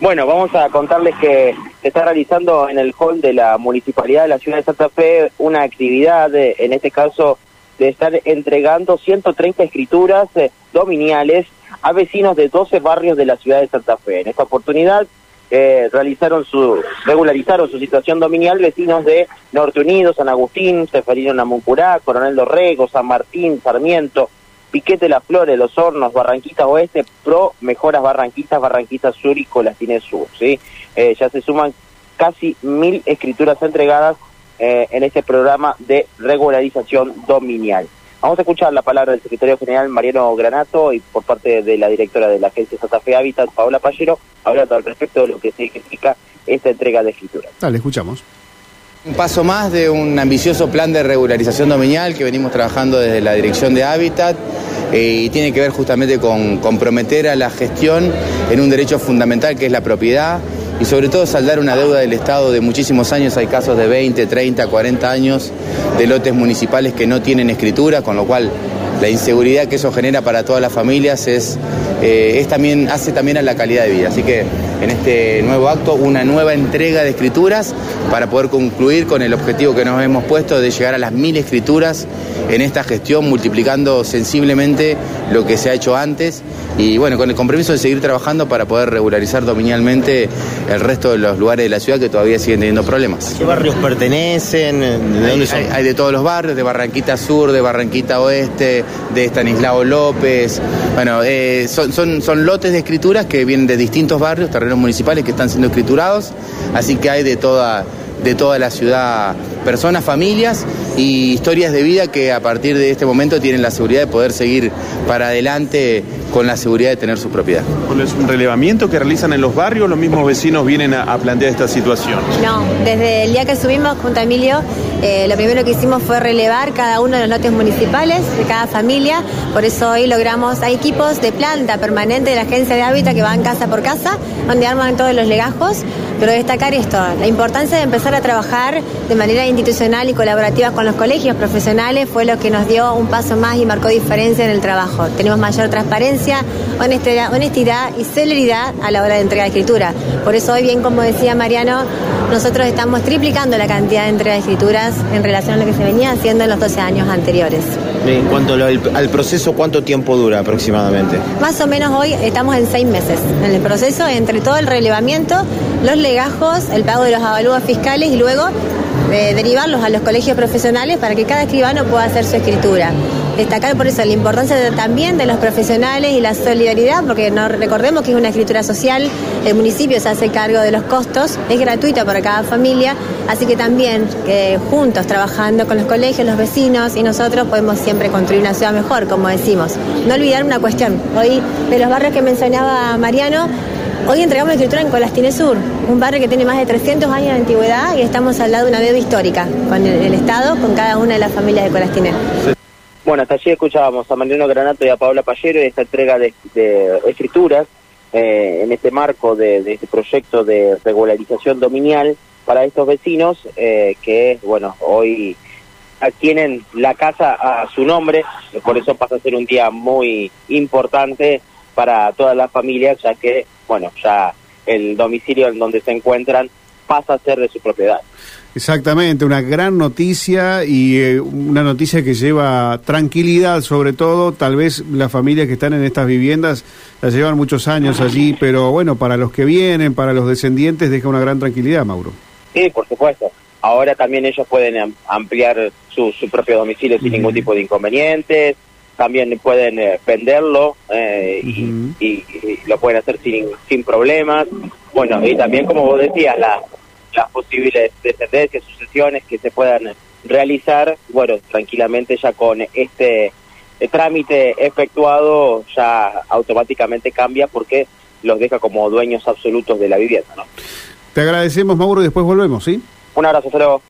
Bueno, vamos a contarles que se está realizando en el hall de la Municipalidad de la Ciudad de Santa Fe una actividad, eh, en este caso, de estar entregando 130 escrituras eh, dominiales a vecinos de 12 barrios de la Ciudad de Santa Fe. En esta oportunidad eh, realizaron su, regularizaron su situación dominial vecinos de Norte Unido, San Agustín, Seferino Namuncurá, Coronel Dorrego, San Martín, Sarmiento, Piquete Las Flores, Los Hornos, Barranquitas Oeste, Pro, Mejoras Barranquitas, Barranquitas Sur y Colastines Sur. ¿sí? Eh, ya se suman casi mil escrituras entregadas eh, en este programa de regularización dominial. Vamos a escuchar la palabra del secretario general Mariano Granato y por parte de la directora de la agencia Santa Fe Hábitat, Paola Pallero, hablando al respecto de lo que significa esta entrega de escrituras. Dale, escuchamos. Un paso más de un ambicioso plan de regularización dominial que venimos trabajando desde la Dirección de Hábitat eh, y tiene que ver justamente con comprometer a la gestión en un derecho fundamental que es la propiedad y sobre todo saldar una deuda del Estado de muchísimos años. Hay casos de 20, 30, 40 años de lotes municipales que no tienen escritura, con lo cual la inseguridad que eso genera para todas las familias es, eh, es también, hace también a la calidad de vida. Así que en este nuevo acto una nueva entrega de escrituras para poder concluir con el objetivo que nos hemos puesto de llegar a las mil escrituras en esta gestión, multiplicando sensiblemente lo que se ha hecho antes y bueno, con el compromiso de seguir trabajando para poder regularizar dominialmente el resto de los lugares de la ciudad que todavía siguen teniendo problemas. ¿Qué barrios pertenecen? ¿De dónde son? Hay, hay de todos los barrios, de Barranquita Sur, de Barranquita Oeste, de Estanislao López. Bueno, eh, son, son, son lotes de escrituras que vienen de distintos barrios, terrenos municipales que están siendo escriturados, así que hay de toda, de toda la ciudad personas, familias y historias de vida que a partir de este momento tienen la seguridad de poder seguir para adelante con la seguridad de tener su propiedad. ¿Es un relevamiento que realizan en los barrios? ¿Los mismos vecinos vienen a, a plantear esta situación? No, desde el día que subimos junto a Emilio, eh, lo primero que hicimos fue relevar cada uno de los lotes municipales de cada familia. Por eso hoy logramos, hay equipos de planta permanente de la Agencia de Hábitat que van casa por casa, donde arman todos los legajos. Pero destacar esto, la importancia de empezar a trabajar de manera institucional y colaborativa con los colegios profesionales fue lo que nos dio un paso más y marcó diferencia en el trabajo. Tenemos mayor transparencia, honestidad, honestidad y celeridad a la hora de entrega de escritura. Por eso hoy, bien como decía Mariano, nosotros estamos triplicando la cantidad de entrega de escrituras en relación a lo que se venía haciendo en los 12 años anteriores. En cuanto al, proceso, ¿cuánto tiempo dura aproximadamente? Más o menos hoy estamos en seis meses en el proceso entre todo el relevamiento, los legajos, el pago de los avalúos fiscales y luego de derivarlos a los colegios profesionales para que cada escribano pueda hacer su escritura. Destacar por eso la importancia también de los profesionales y la solidaridad, porque no recordemos que es una escritura social, el municipio se hace cargo de los costos, es gratuita para cada familia, así que también juntos, trabajando con los colegios, los vecinos y nosotros podemos siempre construir una ciudad mejor, como decimos. No olvidar una cuestión, hoy de los barrios que mencionaba Mariano, Hoy entregamos la escritura en Colastines Sur, un barrio que tiene más de 300 años de antigüedad y estamos al lado de una deuda histórica con el, el Estado, con cada una de las familias de Colastines. Bueno, hasta allí escuchábamos a Mariano Granato y a Paola Pallero y esta entrega de, de escrituras eh, en este marco de, de este proyecto de regularización dominial para estos vecinos eh, que, bueno, hoy tienen la casa a su nombre, por eso pasa a ser un día muy importante para todas las familias, ya que, bueno, ya el domicilio en donde se encuentran pasa a ser de su propiedad. Exactamente, una gran noticia y eh, una noticia que lleva tranquilidad sobre todo, tal vez las familias que están en estas viviendas las llevan muchos años allí, pero bueno, para los que vienen, para los descendientes deja una gran tranquilidad, Mauro. Sí, por supuesto. Ahora también ellos pueden am- ampliar su, su propio domicilio sin ningún tipo de inconvenientes, también pueden eh, venderlo eh, y- Ujú. y, y lo pueden hacer sin, sin problemas. Bueno, y también como vos decías, la- las posibles descendencias, sucesiones que se puedan realizar, bueno, tranquilamente ya con este eh, trámite efectuado ya automáticamente cambia porque los deja como dueños absolutos de la vivienda, ¿no? Te agradecemos, Mauro, y después volvemos, ¿sí? Un abrazo, hasta luego.